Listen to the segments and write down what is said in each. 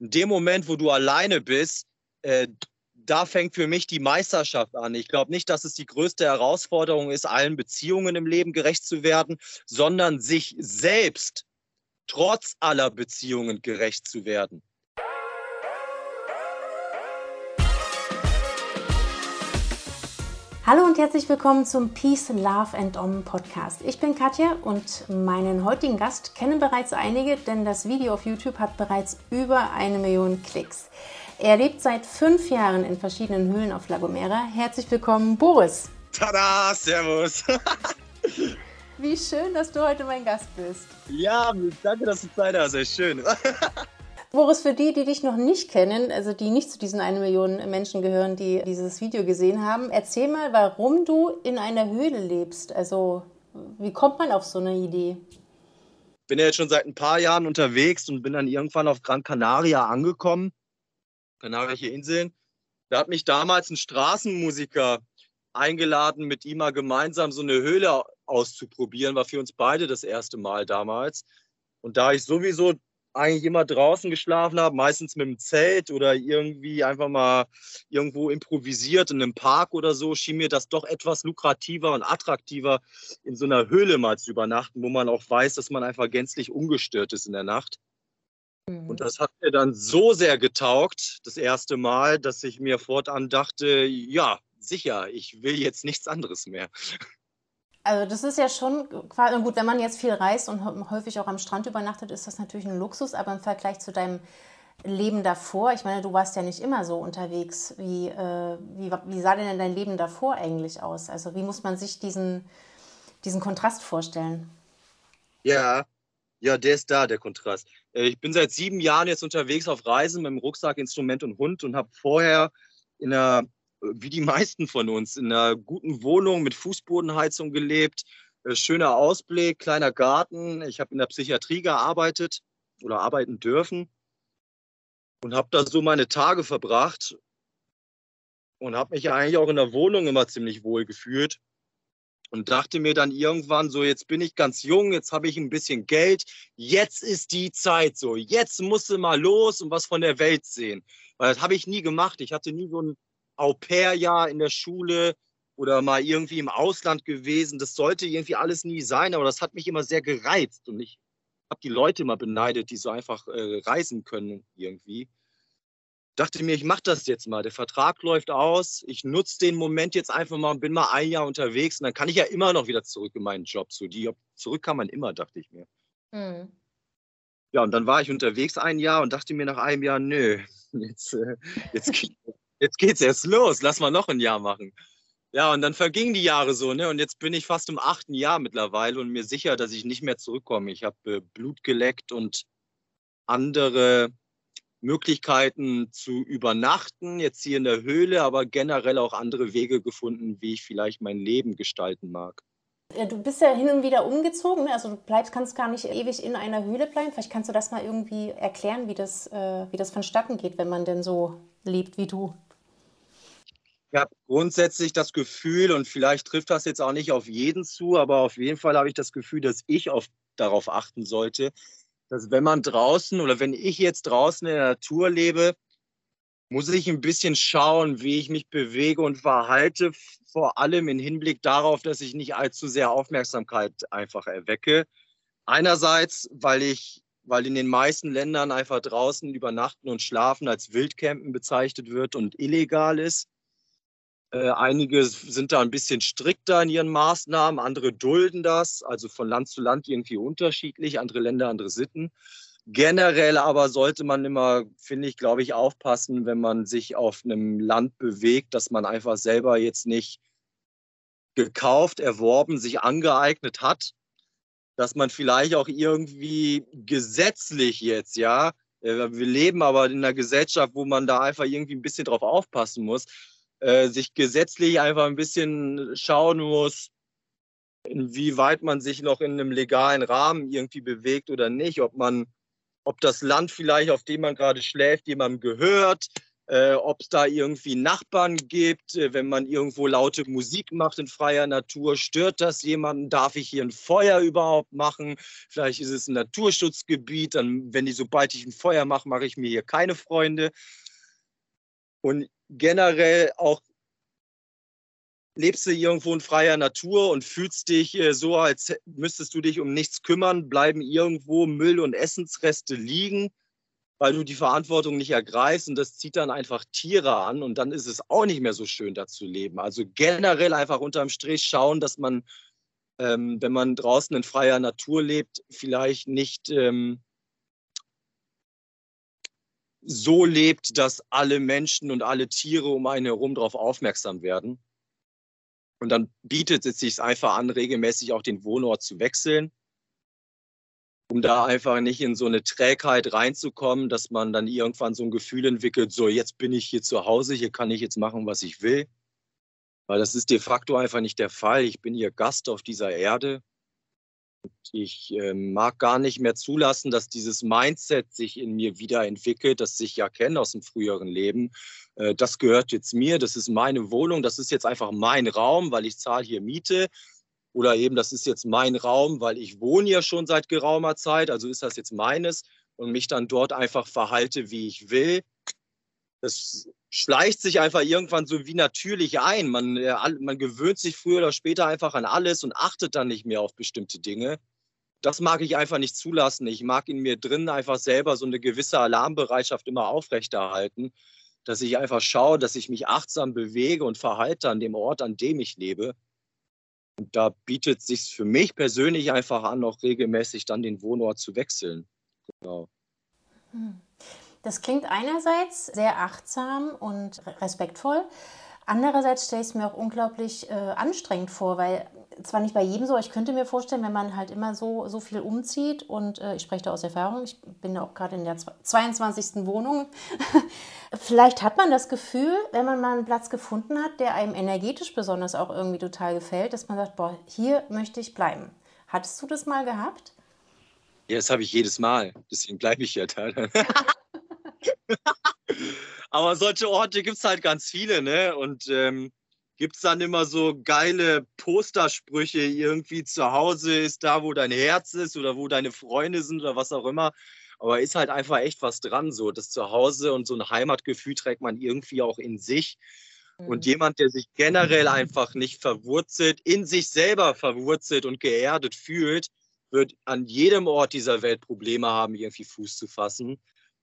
In dem Moment, wo du alleine bist, äh, da fängt für mich die Meisterschaft an. Ich glaube nicht, dass es die größte Herausforderung ist, allen Beziehungen im Leben gerecht zu werden, sondern sich selbst trotz aller Beziehungen gerecht zu werden. Hallo und herzlich willkommen zum Peace, Love and Om Podcast. Ich bin Katja und meinen heutigen Gast kennen bereits einige, denn das Video auf YouTube hat bereits über eine Million Klicks. Er lebt seit fünf Jahren in verschiedenen Höhlen auf La Gomera. Herzlich willkommen, Boris. Tada, Servus. Wie schön, dass du heute mein Gast bist. Ja, danke, dass du Zeit hast. Sehr schön. Boris, für die, die dich noch nicht kennen, also die nicht zu diesen eine Million Menschen gehören, die dieses Video gesehen haben, erzähl mal, warum du in einer Höhle lebst. Also, wie kommt man auf so eine Idee? Ich bin ja jetzt schon seit ein paar Jahren unterwegs und bin dann irgendwann auf Gran Canaria angekommen, Kanarische Inseln. Da hat mich damals ein Straßenmusiker eingeladen, mit ihm mal gemeinsam so eine Höhle auszuprobieren. War für uns beide das erste Mal damals. Und da ich sowieso eigentlich immer draußen geschlafen habe, meistens mit dem Zelt oder irgendwie einfach mal irgendwo improvisiert in einem Park oder so, schien mir das doch etwas lukrativer und attraktiver, in so einer Höhle mal zu übernachten, wo man auch weiß, dass man einfach gänzlich ungestört ist in der Nacht. Mhm. Und das hat mir dann so sehr getaugt, das erste Mal, dass ich mir fortan dachte, ja, sicher, ich will jetzt nichts anderes mehr. Also das ist ja schon quasi gut, wenn man jetzt viel reist und häufig auch am Strand übernachtet, ist das natürlich ein Luxus, aber im Vergleich zu deinem Leben davor, ich meine, du warst ja nicht immer so unterwegs. Wie, äh, wie, wie sah denn dein Leben davor eigentlich aus? Also wie muss man sich diesen, diesen Kontrast vorstellen? Ja, ja, der ist da, der Kontrast. Äh, ich bin seit sieben Jahren jetzt unterwegs auf Reisen mit dem Rucksack, Instrument und Hund und habe vorher in einer wie die meisten von uns, in einer guten Wohnung mit Fußbodenheizung gelebt, äh, schöner Ausblick, kleiner Garten. Ich habe in der Psychiatrie gearbeitet oder arbeiten dürfen und habe da so meine Tage verbracht und habe mich eigentlich auch in der Wohnung immer ziemlich wohl gefühlt und dachte mir dann irgendwann so, jetzt bin ich ganz jung, jetzt habe ich ein bisschen Geld, jetzt ist die Zeit so, jetzt musst du mal los und was von der Welt sehen. Weil das habe ich nie gemacht. Ich hatte nie so ein Au-pair-Jahr in der Schule oder mal irgendwie im Ausland gewesen. Das sollte irgendwie alles nie sein, aber das hat mich immer sehr gereizt und ich habe die Leute immer beneidet, die so einfach äh, reisen können irgendwie. Dachte mir, ich mache das jetzt mal. Der Vertrag läuft aus. Ich nutze den Moment jetzt einfach mal und bin mal ein Jahr unterwegs und dann kann ich ja immer noch wieder zurück in meinen Job. So die zurück kann man immer, dachte ich mir. Mhm. Ja, und dann war ich unterwegs ein Jahr und dachte mir nach einem Jahr, nö, jetzt, äh, jetzt, jetzt geht's erst los, lass mal noch ein Jahr machen. Ja, und dann vergingen die Jahre so, ne? Und jetzt bin ich fast im achten Jahr mittlerweile und mir sicher, dass ich nicht mehr zurückkomme. Ich habe äh, Blut geleckt und andere Möglichkeiten zu übernachten, jetzt hier in der Höhle, aber generell auch andere Wege gefunden, wie ich vielleicht mein Leben gestalten mag. Du bist ja hin und wieder umgezogen, ne? also du bleibst, kannst gar nicht ewig in einer Höhle bleiben. Vielleicht kannst du das mal irgendwie erklären, wie das, äh, wie das vonstatten geht, wenn man denn so lebt wie du. Ich habe grundsätzlich das Gefühl, und vielleicht trifft das jetzt auch nicht auf jeden zu, aber auf jeden Fall habe ich das Gefühl, dass ich auf, darauf achten sollte, dass wenn man draußen oder wenn ich jetzt draußen in der Natur lebe, muss ich ein bisschen schauen, wie ich mich bewege und verhalte, vor allem im Hinblick darauf, dass ich nicht allzu sehr Aufmerksamkeit einfach erwecke. Einerseits, weil ich, weil in den meisten Ländern einfach draußen übernachten und schlafen als Wildcampen bezeichnet wird und illegal ist. Äh, einige sind da ein bisschen strikter in ihren Maßnahmen, andere dulden das, also von Land zu Land irgendwie unterschiedlich, andere Länder, andere Sitten. Generell aber sollte man immer, finde ich, glaube ich, aufpassen, wenn man sich auf einem Land bewegt, dass man einfach selber jetzt nicht gekauft, erworben, sich angeeignet hat, dass man vielleicht auch irgendwie gesetzlich jetzt, ja, äh, wir leben aber in einer Gesellschaft, wo man da einfach irgendwie ein bisschen drauf aufpassen muss, äh, sich gesetzlich einfach ein bisschen schauen muss, inwieweit man sich noch in einem legalen Rahmen irgendwie bewegt oder nicht, ob man, ob das Land vielleicht, auf dem man gerade schläft, jemandem gehört, äh, ob es da irgendwie Nachbarn gibt, äh, wenn man irgendwo laute Musik macht in freier Natur, stört das jemanden? Darf ich hier ein Feuer überhaupt machen? Vielleicht ist es ein Naturschutzgebiet, dann, wenn ich, sobald ich ein Feuer mache, mache ich mir hier keine Freunde. Und generell auch lebst du irgendwo in freier Natur und fühlst dich äh, so, als müsstest du dich um nichts kümmern, bleiben irgendwo Müll und Essensreste liegen weil du die Verantwortung nicht ergreifst und das zieht dann einfach Tiere an und dann ist es auch nicht mehr so schön, da zu leben. Also generell einfach unterm Strich schauen, dass man, ähm, wenn man draußen in freier Natur lebt, vielleicht nicht ähm, so lebt, dass alle Menschen und alle Tiere um einen herum darauf aufmerksam werden. Und dann bietet es sich einfach an, regelmäßig auch den Wohnort zu wechseln um da einfach nicht in so eine Trägheit reinzukommen, dass man dann irgendwann so ein Gefühl entwickelt, so jetzt bin ich hier zu Hause, hier kann ich jetzt machen, was ich will. Weil das ist de facto einfach nicht der Fall. Ich bin hier Gast auf dieser Erde. Ich äh, mag gar nicht mehr zulassen, dass dieses Mindset sich in mir wiederentwickelt, das ich ja kenne aus dem früheren Leben. Äh, das gehört jetzt mir, das ist meine Wohnung, das ist jetzt einfach mein Raum, weil ich zahle hier Miete oder eben, das ist jetzt mein Raum, weil ich wohne ja schon seit geraumer Zeit, also ist das jetzt meines und mich dann dort einfach verhalte, wie ich will. Das schleicht sich einfach irgendwann so wie natürlich ein. Man, äh, man gewöhnt sich früher oder später einfach an alles und achtet dann nicht mehr auf bestimmte Dinge. Das mag ich einfach nicht zulassen. Ich mag in mir drin einfach selber so eine gewisse Alarmbereitschaft immer aufrechterhalten, dass ich einfach schaue, dass ich mich achtsam bewege und verhalte an dem Ort, an dem ich lebe und da bietet es sich für mich persönlich einfach an, auch regelmäßig dann den Wohnort zu wechseln. Genau. Hm. Das klingt einerseits sehr achtsam und respektvoll. Andererseits stelle ich es mir auch unglaublich äh, anstrengend vor, weil zwar nicht bei jedem so, ich könnte mir vorstellen, wenn man halt immer so, so viel umzieht und äh, ich spreche da aus Erfahrung, ich bin auch gerade in der 22. Wohnung, vielleicht hat man das Gefühl, wenn man mal einen Platz gefunden hat, der einem energetisch besonders auch irgendwie total gefällt, dass man sagt, boah, hier möchte ich bleiben. Hattest du das mal gehabt? Ja, das habe ich jedes Mal, deswegen bleibe ich ja da. Aber solche Orte gibt es halt ganz viele, ne? Und ähm, gibt es dann immer so geile Postersprüche, irgendwie zu Hause ist da, wo dein Herz ist oder wo deine Freunde sind oder was auch immer. Aber ist halt einfach echt was dran, so das Zuhause und so ein Heimatgefühl trägt man irgendwie auch in sich. Und mhm. jemand, der sich generell einfach nicht verwurzelt, in sich selber verwurzelt und geerdet fühlt, wird an jedem Ort dieser Welt Probleme haben, irgendwie Fuß zu fassen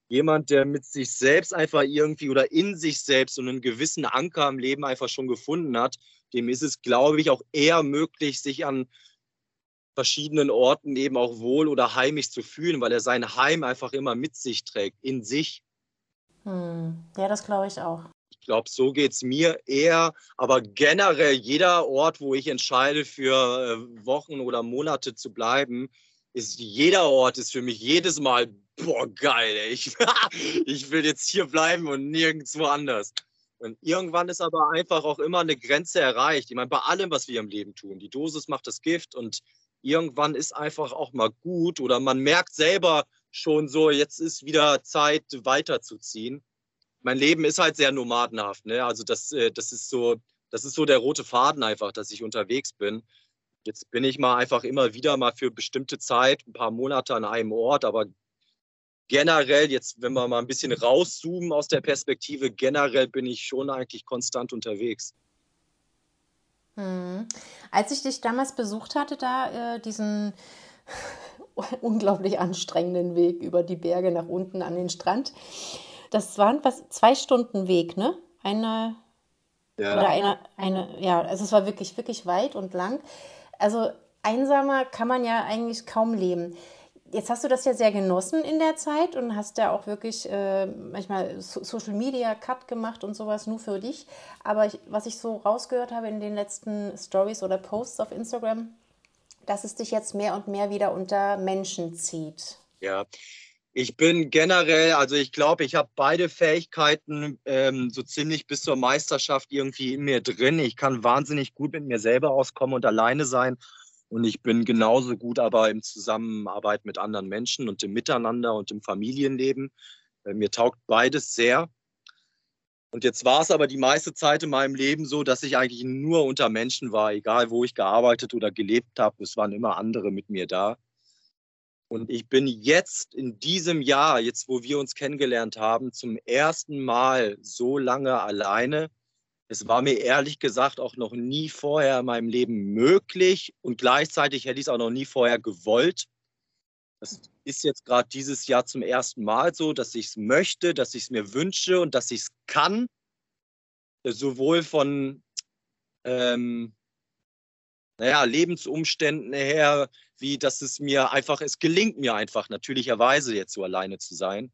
jemand, der mit sich selbst einfach irgendwie oder in sich selbst so einen gewissen Anker im Leben einfach schon gefunden hat, dem ist es, glaube ich, auch eher möglich, sich an verschiedenen Orten eben auch wohl oder heimisch zu fühlen, weil er sein Heim einfach immer mit sich trägt, in sich. Hm. Ja, das glaube ich auch. Ich glaube, so geht es mir eher, aber generell jeder Ort, wo ich entscheide, für äh, Wochen oder Monate zu bleiben, ist jeder Ort ist für mich jedes Mal boah, geil, ey. Ich, ich will jetzt hier bleiben und nirgendwo anders. Und irgendwann ist aber einfach auch immer eine Grenze erreicht. Ich meine, bei allem, was wir im Leben tun, die Dosis macht das Gift und irgendwann ist einfach auch mal gut oder man merkt selber schon so, jetzt ist wieder Zeit weiterzuziehen. Mein Leben ist halt sehr nomadenhaft, ne? Also das, äh, das ist so, das ist so der rote Faden einfach, dass ich unterwegs bin. Jetzt bin ich mal einfach immer wieder mal für bestimmte Zeit, ein paar Monate an einem Ort, aber generell, jetzt, wenn wir mal ein bisschen rauszoomen aus der Perspektive, generell bin ich schon eigentlich konstant unterwegs. Hm. Als ich dich damals besucht hatte, da äh, diesen unglaublich anstrengenden Weg über die Berge nach unten an den Strand, das waren was zwei Stunden Weg, ne? Eine ja. oder eine, eine, ja, also es war wirklich, wirklich weit und lang. Also einsamer kann man ja eigentlich kaum leben. Jetzt hast du das ja sehr genossen in der Zeit und hast ja auch wirklich äh, manchmal so Social Media Cut gemacht und sowas nur für dich. Aber ich, was ich so rausgehört habe in den letzten Stories oder Posts auf Instagram, dass es dich jetzt mehr und mehr wieder unter Menschen zieht? Ja, ich bin generell, also ich glaube, ich habe beide Fähigkeiten ähm, so ziemlich bis zur Meisterschaft irgendwie in mir drin. Ich kann wahnsinnig gut mit mir selber auskommen und alleine sein. Und ich bin genauso gut aber im Zusammenarbeit mit anderen Menschen und im Miteinander und im Familienleben. Äh, mir taugt beides sehr. Und jetzt war es aber die meiste Zeit in meinem Leben so, dass ich eigentlich nur unter Menschen war, egal wo ich gearbeitet oder gelebt habe. Es waren immer andere mit mir da. Und ich bin jetzt in diesem Jahr, jetzt wo wir uns kennengelernt haben, zum ersten Mal so lange alleine. Es war mir ehrlich gesagt auch noch nie vorher in meinem Leben möglich und gleichzeitig hätte ich es auch noch nie vorher gewollt. Das ist jetzt gerade dieses Jahr zum ersten Mal so, dass ich es möchte, dass ich es mir wünsche und dass ich es kann. Sowohl von ähm, naja, Lebensumständen her, wie dass es mir einfach, es gelingt mir einfach natürlicherweise jetzt so alleine zu sein.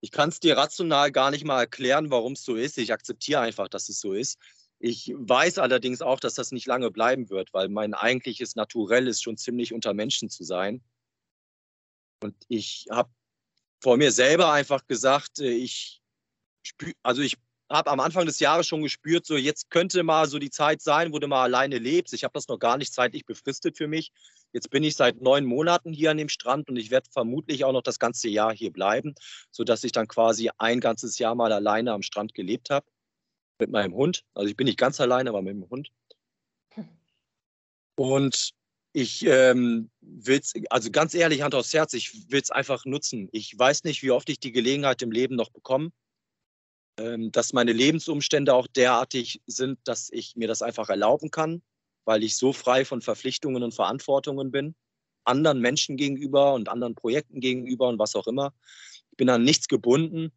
Ich kann es dir rational gar nicht mal erklären, warum es so ist. Ich akzeptiere einfach, dass es so ist. Ich weiß allerdings auch, dass das nicht lange bleiben wird, weil mein eigentliches Naturell ist schon ziemlich unter Menschen zu sein. Und ich habe vor mir selber einfach gesagt, äh, ich spür, also ich habe am Anfang des Jahres schon gespürt, so jetzt könnte mal so die Zeit sein, wo du mal alleine lebst. Ich habe das noch gar nicht zeitlich befristet für mich. Jetzt bin ich seit neun Monaten hier an dem Strand und ich werde vermutlich auch noch das ganze Jahr hier bleiben, sodass ich dann quasi ein ganzes Jahr mal alleine am Strand gelebt habe mit meinem Hund. Also ich bin nicht ganz alleine, aber mit dem Hund. Und ich ähm, will es, also ganz ehrlich, Hand aufs Herz, ich will es einfach nutzen. Ich weiß nicht, wie oft ich die Gelegenheit im Leben noch bekomme dass meine Lebensumstände auch derartig sind, dass ich mir das einfach erlauben kann, weil ich so frei von Verpflichtungen und Verantwortungen bin, anderen Menschen gegenüber und anderen Projekten gegenüber und was auch immer. Ich bin an nichts gebunden.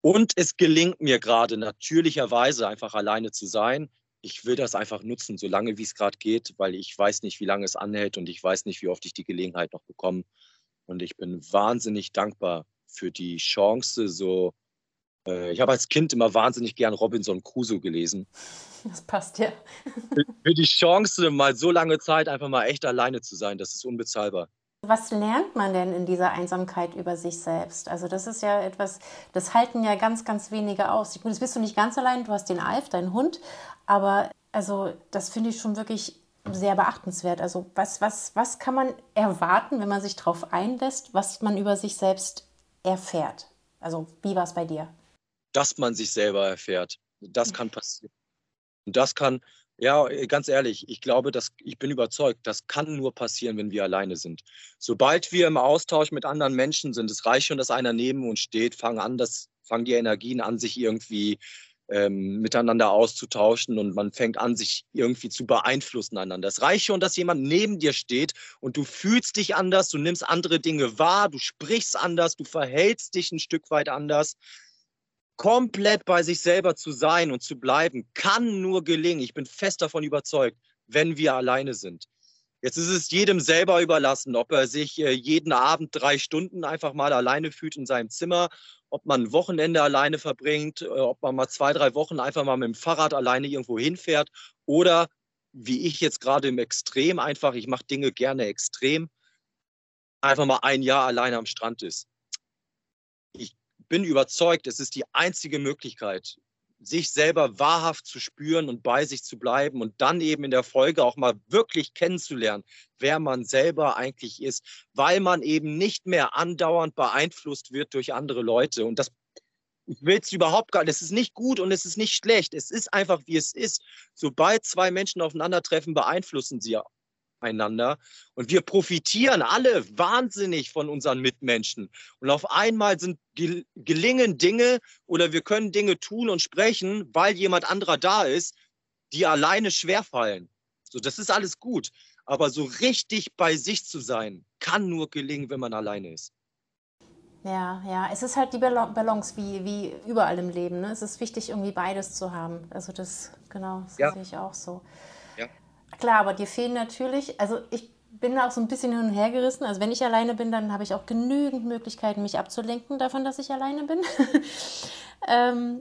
Und es gelingt mir gerade natürlicherweise einfach alleine zu sein. Ich will das einfach nutzen, solange wie es gerade geht, weil ich weiß nicht, wie lange es anhält und ich weiß nicht, wie oft ich die Gelegenheit noch bekomme. Und ich bin wahnsinnig dankbar für die Chance, so ich habe als Kind immer wahnsinnig gern Robinson Crusoe gelesen. Das passt ja. Für die Chance, mal so lange Zeit einfach mal echt alleine zu sein, das ist unbezahlbar. Was lernt man denn in dieser Einsamkeit über sich selbst? Also das ist ja etwas, das halten ja ganz, ganz wenige aus. Gut, jetzt bist du nicht ganz allein, du hast den Alf, deinen Hund, aber also das finde ich schon wirklich sehr beachtenswert. Also was, was, was kann man erwarten, wenn man sich darauf einlässt, was man über sich selbst erfährt? Also wie war es bei dir? Dass man sich selber erfährt. Das kann passieren. Und das kann, ja, ganz ehrlich, ich glaube, dass, ich bin überzeugt, das kann nur passieren, wenn wir alleine sind. Sobald wir im Austausch mit anderen Menschen sind, es reicht schon, dass einer neben uns steht, fangen an, das, fangen die Energien an, sich irgendwie ähm, miteinander auszutauschen und man fängt an, sich irgendwie zu beeinflussen einander. Es reicht schon, dass jemand neben dir steht und du fühlst dich anders, du nimmst andere Dinge wahr, du sprichst anders, du verhältst dich ein Stück weit anders komplett bei sich selber zu sein und zu bleiben, kann nur gelingen. Ich bin fest davon überzeugt, wenn wir alleine sind. Jetzt ist es jedem selber überlassen, ob er sich äh, jeden Abend drei Stunden einfach mal alleine fühlt in seinem Zimmer, ob man ein Wochenende alleine verbringt, äh, ob man mal zwei, drei Wochen einfach mal mit dem Fahrrad alleine irgendwo hinfährt oder wie ich jetzt gerade im Extrem einfach, ich mache Dinge gerne extrem, einfach mal ein Jahr alleine am Strand ist bin überzeugt, es ist die einzige Möglichkeit, sich selber wahrhaft zu spüren und bei sich zu bleiben und dann eben in der Folge auch mal wirklich kennenzulernen, wer man selber eigentlich ist, weil man eben nicht mehr andauernd beeinflusst wird durch andere Leute. Und das will es überhaupt gar nicht. Es ist nicht gut und es ist nicht schlecht. Es ist einfach, wie es ist. Sobald zwei Menschen aufeinandertreffen, beeinflussen sie einander. Und wir profitieren alle wahnsinnig von unseren Mitmenschen. Und auf einmal sind gelingen Dinge oder wir können Dinge tun und sprechen, weil jemand anderer da ist, die alleine schwerfallen. So, das ist alles gut. Aber so richtig bei sich zu sein, kann nur gelingen, wenn man alleine ist. Ja, ja, es ist halt die Balance wie, wie überall im Leben. Ne? Es ist wichtig, irgendwie beides zu haben. Also das, genau, das ja. sehe ich auch so. Klar, aber dir fehlen natürlich, also ich bin da auch so ein bisschen hin und her gerissen. Also wenn ich alleine bin, dann habe ich auch genügend Möglichkeiten, mich abzulenken davon, dass ich alleine bin. ähm,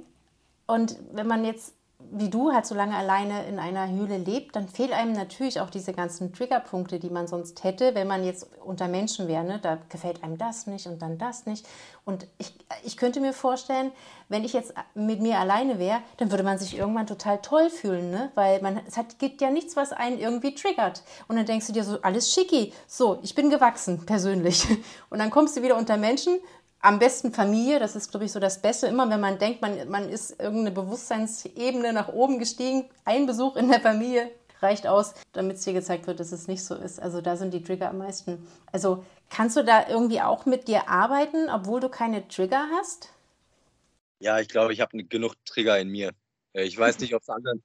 und wenn man jetzt wie du halt so lange alleine in einer Höhle lebt, dann fehlen einem natürlich auch diese ganzen Triggerpunkte, die man sonst hätte, wenn man jetzt unter Menschen wäre. Ne? Da gefällt einem das nicht und dann das nicht. Und ich, ich könnte mir vorstellen, wenn ich jetzt mit mir alleine wäre, dann würde man sich irgendwann total toll fühlen, ne? weil man, es hat, gibt ja nichts, was einen irgendwie triggert. Und dann denkst du dir so, alles schicki, so, ich bin gewachsen persönlich. Und dann kommst du wieder unter Menschen, am besten Familie, das ist, glaube ich, so das Beste. Immer wenn man denkt, man, man ist irgendeine Bewusstseinsebene nach oben gestiegen, ein Besuch in der Familie reicht aus, damit es dir gezeigt wird, dass es nicht so ist. Also da sind die Trigger am meisten. Also kannst du da irgendwie auch mit dir arbeiten, obwohl du keine Trigger hast? Ja, ich glaube, ich habe genug Trigger in mir. Äh, ich weiß nicht, ob es anderen,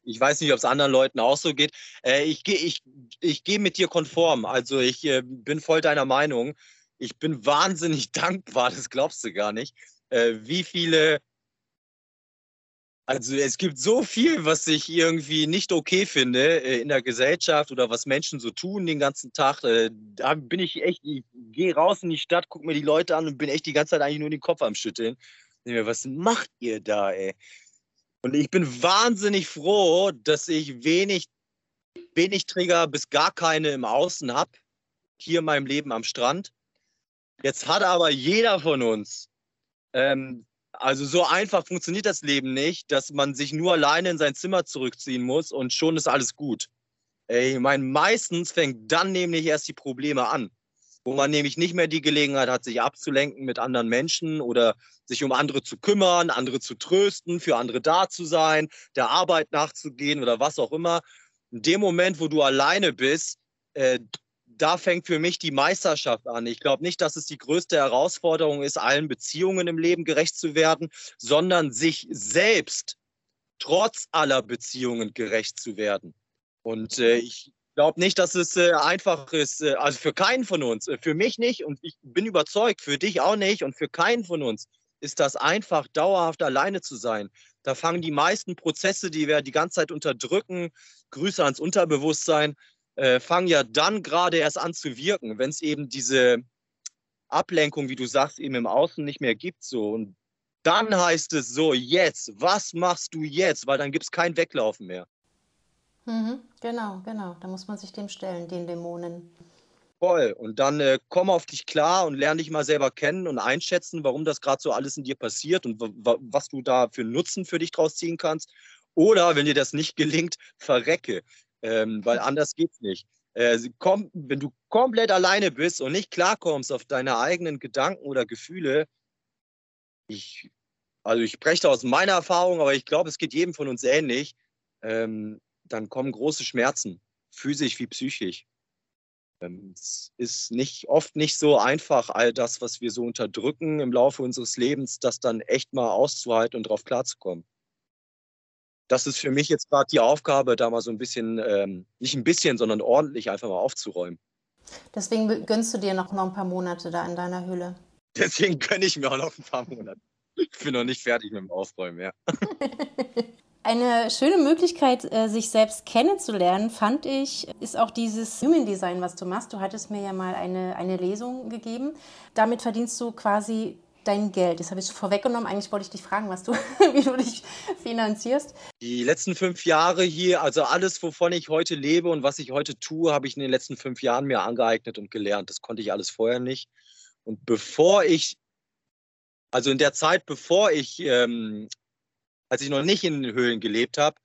anderen Leuten auch so geht. Äh, ich gehe ich, ich geh mit dir konform. Also ich äh, bin voll deiner Meinung ich bin wahnsinnig dankbar, das glaubst du gar nicht, äh, wie viele, also es gibt so viel, was ich irgendwie nicht okay finde äh, in der Gesellschaft oder was Menschen so tun den ganzen Tag. Äh, da bin ich echt, ich gehe raus in die Stadt, gucke mir die Leute an und bin echt die ganze Zeit eigentlich nur den Kopf am Schütteln. Was macht ihr da, ey? Und ich bin wahnsinnig froh, dass ich wenig, wenig Trigger bis gar keine im Außen habe, hier in meinem Leben am Strand. Jetzt hat aber jeder von uns, ähm, also so einfach funktioniert das Leben nicht, dass man sich nur alleine in sein Zimmer zurückziehen muss und schon ist alles gut. Ich meine, meistens fängt dann nämlich erst die Probleme an, wo man nämlich nicht mehr die Gelegenheit hat, sich abzulenken mit anderen Menschen oder sich um andere zu kümmern, andere zu trösten, für andere da zu sein, der Arbeit nachzugehen oder was auch immer. In dem Moment, wo du alleine bist, äh, da fängt für mich die Meisterschaft an. Ich glaube nicht, dass es die größte Herausforderung ist, allen Beziehungen im Leben gerecht zu werden, sondern sich selbst trotz aller Beziehungen gerecht zu werden. Und äh, ich glaube nicht, dass es äh, einfach ist, äh, also für keinen von uns, äh, für mich nicht und ich bin überzeugt, für dich auch nicht und für keinen von uns ist das einfach, dauerhaft alleine zu sein. Da fangen die meisten Prozesse, die wir die ganze Zeit unterdrücken, Grüße ans Unterbewusstsein, äh, fangen ja dann gerade erst an zu wirken, wenn es eben diese Ablenkung, wie du sagst, eben im Außen nicht mehr gibt. So. Und dann heißt es so, jetzt, was machst du jetzt? Weil dann gibt es kein Weglaufen mehr. Mhm, genau, genau. Da muss man sich dem stellen, den Dämonen. Voll. Und dann äh, komm auf dich klar und lerne dich mal selber kennen und einschätzen, warum das gerade so alles in dir passiert und was du da für Nutzen für dich draus ziehen kannst. Oder wenn dir das nicht gelingt, verrecke ähm, weil anders geht's nicht. Äh, komm, wenn du komplett alleine bist und nicht klarkommst auf deine eigenen Gedanken oder Gefühle, ich, also ich spreche aus meiner Erfahrung, aber ich glaube, es geht jedem von uns ähnlich, ähm, dann kommen große Schmerzen, physisch wie psychisch. Ähm, es ist nicht, oft nicht so einfach, all das, was wir so unterdrücken im Laufe unseres Lebens, das dann echt mal auszuhalten und darauf klarzukommen das ist für mich jetzt gerade die Aufgabe, da mal so ein bisschen, ähm, nicht ein bisschen, sondern ordentlich einfach mal aufzuräumen. Deswegen gönnst du dir noch, noch ein paar Monate da in deiner Höhle. Deswegen gönne ich mir auch noch ein paar Monate. Ich bin noch nicht fertig mit dem Aufräumen, ja. Eine schöne Möglichkeit, äh, sich selbst kennenzulernen, fand ich, ist auch dieses Human Design, was du machst. Du hattest mir ja mal eine, eine Lesung gegeben. Damit verdienst du quasi dein Geld? Das habe ich vorweggenommen. Eigentlich wollte ich dich fragen, was du, wie du dich finanzierst. Die letzten fünf Jahre hier, also alles, wovon ich heute lebe und was ich heute tue, habe ich in den letzten fünf Jahren mir angeeignet und gelernt. Das konnte ich alles vorher nicht. Und bevor ich, also in der Zeit, bevor ich, ähm, als ich noch nicht in den Höhlen gelebt habe,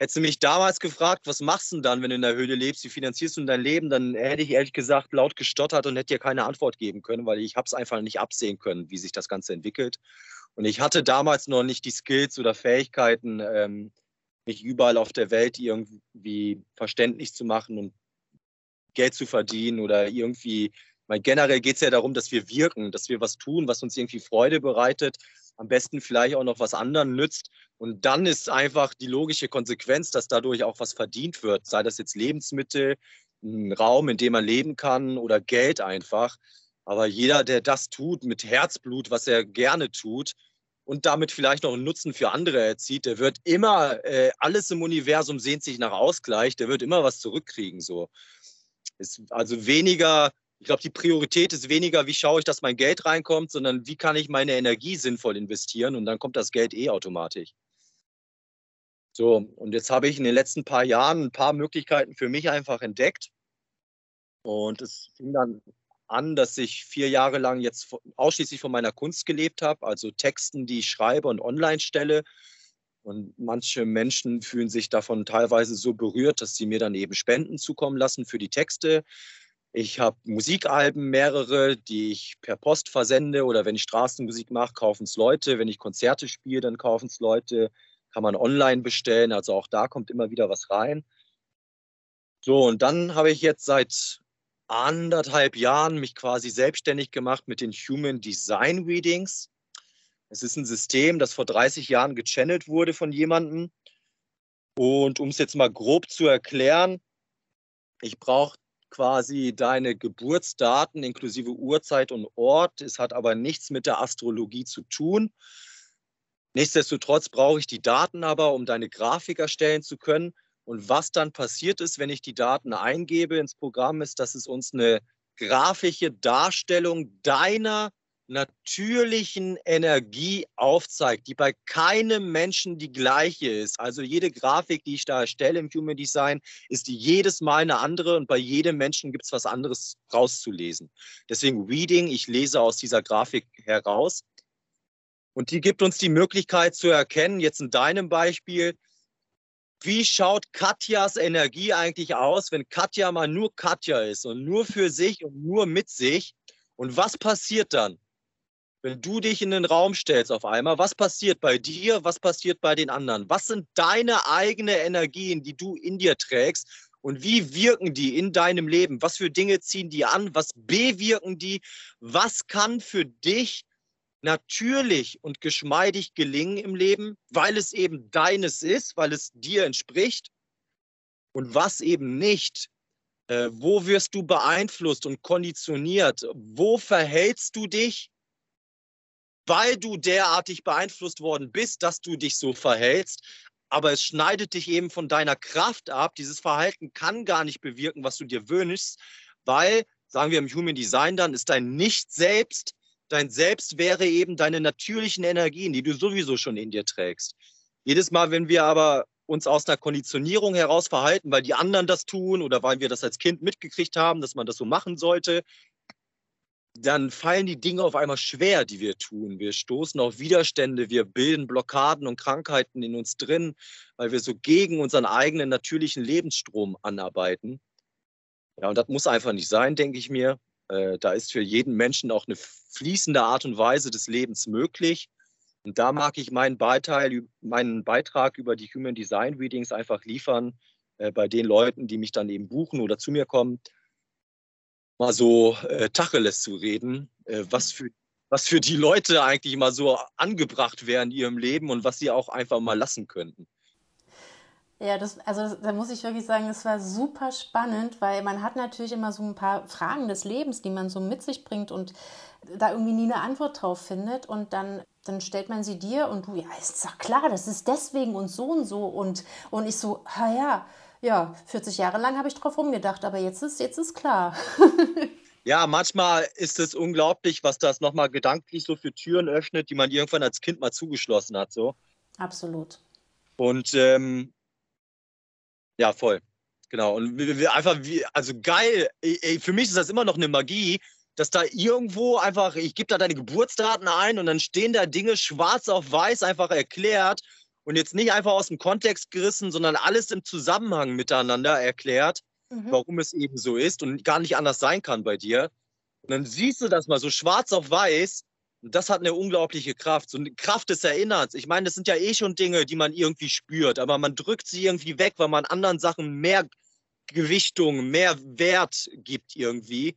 Hättest du mich damals gefragt, was machst du denn dann, wenn du in der Höhle lebst, wie finanzierst du dein Leben, dann hätte ich ehrlich gesagt laut gestottert und hätte dir keine Antwort geben können, weil ich habe es einfach nicht absehen können, wie sich das Ganze entwickelt. Und ich hatte damals noch nicht die Skills oder Fähigkeiten, ähm, mich überall auf der Welt irgendwie verständlich zu machen und Geld zu verdienen oder irgendwie, weil generell geht es ja darum, dass wir wirken, dass wir was tun, was uns irgendwie Freude bereitet, am besten vielleicht auch noch was anderen nützt. Und dann ist einfach die logische Konsequenz, dass dadurch auch was verdient wird, sei das jetzt Lebensmittel, ein Raum, in dem man leben kann oder Geld einfach. Aber jeder, der das tut mit Herzblut, was er gerne tut und damit vielleicht noch einen Nutzen für andere erzielt, der wird immer, äh, alles im Universum sehnt sich nach Ausgleich, der wird immer was zurückkriegen. So. Ist also weniger ich glaube, die Priorität ist weniger, wie schaue ich, dass mein Geld reinkommt, sondern wie kann ich meine Energie sinnvoll investieren und dann kommt das Geld eh automatisch. So, und jetzt habe ich in den letzten paar Jahren ein paar Möglichkeiten für mich einfach entdeckt. Und es fing dann an, dass ich vier Jahre lang jetzt ausschließlich von meiner Kunst gelebt habe, also Texten, die ich schreibe und online stelle. Und manche Menschen fühlen sich davon teilweise so berührt, dass sie mir dann eben Spenden zukommen lassen für die Texte. Ich habe Musikalben, mehrere, die ich per Post versende oder wenn ich Straßenmusik mache, kaufen es Leute. Wenn ich Konzerte spiele, dann kaufen es Leute. Kann man online bestellen. Also auch da kommt immer wieder was rein. So, und dann habe ich jetzt seit anderthalb Jahren mich quasi selbstständig gemacht mit den Human Design Readings. Es ist ein System, das vor 30 Jahren gechannelt wurde von jemandem. Und um es jetzt mal grob zu erklären, ich brauche quasi deine Geburtsdaten inklusive Uhrzeit und Ort. Es hat aber nichts mit der Astrologie zu tun. Nichtsdestotrotz brauche ich die Daten aber, um deine Grafik erstellen zu können. Und was dann passiert ist, wenn ich die Daten eingebe ins Programm, ist, dass es uns eine grafische Darstellung deiner natürlichen Energie aufzeigt, die bei keinem Menschen die gleiche ist. Also jede Grafik, die ich da erstelle im Human Design, ist jedes Mal eine andere und bei jedem Menschen gibt es was anderes rauszulesen. Deswegen Reading, ich lese aus dieser Grafik heraus. Und die gibt uns die Möglichkeit zu erkennen, jetzt in deinem Beispiel, wie schaut Katjas Energie eigentlich aus, wenn Katja mal nur Katja ist und nur für sich und nur mit sich? Und was passiert dann? Wenn du dich in den Raum stellst auf einmal, was passiert bei dir, was passiert bei den anderen? Was sind deine eigenen Energien, die du in dir trägst und wie wirken die in deinem Leben? Was für Dinge ziehen die an? Was bewirken die? Was kann für dich natürlich und geschmeidig gelingen im Leben, weil es eben deines ist, weil es dir entspricht? Und was eben nicht? Äh, wo wirst du beeinflusst und konditioniert? Wo verhältst du dich? Weil du derartig beeinflusst worden bist, dass du dich so verhältst. Aber es schneidet dich eben von deiner Kraft ab. Dieses Verhalten kann gar nicht bewirken, was du dir wünschst, weil, sagen wir im Human Design dann, ist dein Nicht-Selbst, dein Selbst wäre eben deine natürlichen Energien, die du sowieso schon in dir trägst. Jedes Mal, wenn wir aber uns aus einer Konditionierung heraus verhalten, weil die anderen das tun oder weil wir das als Kind mitgekriegt haben, dass man das so machen sollte, dann fallen die Dinge auf einmal schwer, die wir tun. Wir stoßen auf Widerstände, wir bilden Blockaden und Krankheiten in uns drin, weil wir so gegen unseren eigenen natürlichen Lebensstrom anarbeiten. Ja, und das muss einfach nicht sein, denke ich mir. Äh, da ist für jeden Menschen auch eine fließende Art und Weise des Lebens möglich. Und da mag ich meinen, Beiteil, meinen Beitrag über die Human Design Readings einfach liefern äh, bei den Leuten, die mich dann eben buchen oder zu mir kommen mal so äh, Tacheles zu reden, äh, was, für, was für die Leute eigentlich mal so angebracht wäre in ihrem Leben und was sie auch einfach mal lassen könnten. Ja, das, also da muss ich wirklich sagen, es war super spannend, weil man hat natürlich immer so ein paar Fragen des Lebens, die man so mit sich bringt und da irgendwie nie eine Antwort drauf findet. Und dann, dann stellt man sie dir und du, ja, ist doch klar, das ist deswegen und so und so. Und, und ich so, ha ja, ja, 40 Jahre lang habe ich drauf rumgedacht, aber jetzt ist, jetzt ist klar. ja, manchmal ist es unglaublich, was das nochmal gedanklich so für Türen öffnet, die man irgendwann als Kind mal zugeschlossen hat. So. Absolut. Und ähm, ja, voll. Genau. Und einfach, wie, also geil. Für mich ist das immer noch eine Magie, dass da irgendwo einfach, ich gebe da deine Geburtsdaten ein und dann stehen da Dinge schwarz auf weiß einfach erklärt und jetzt nicht einfach aus dem Kontext gerissen, sondern alles im Zusammenhang miteinander erklärt, mhm. warum es eben so ist und gar nicht anders sein kann bei dir. Und dann siehst du das mal so schwarz auf weiß. Und das hat eine unglaubliche Kraft. So eine Kraft des Erinnerns. Ich meine, das sind ja eh schon Dinge, die man irgendwie spürt, aber man drückt sie irgendwie weg, weil man anderen Sachen mehr Gewichtung, mehr Wert gibt irgendwie,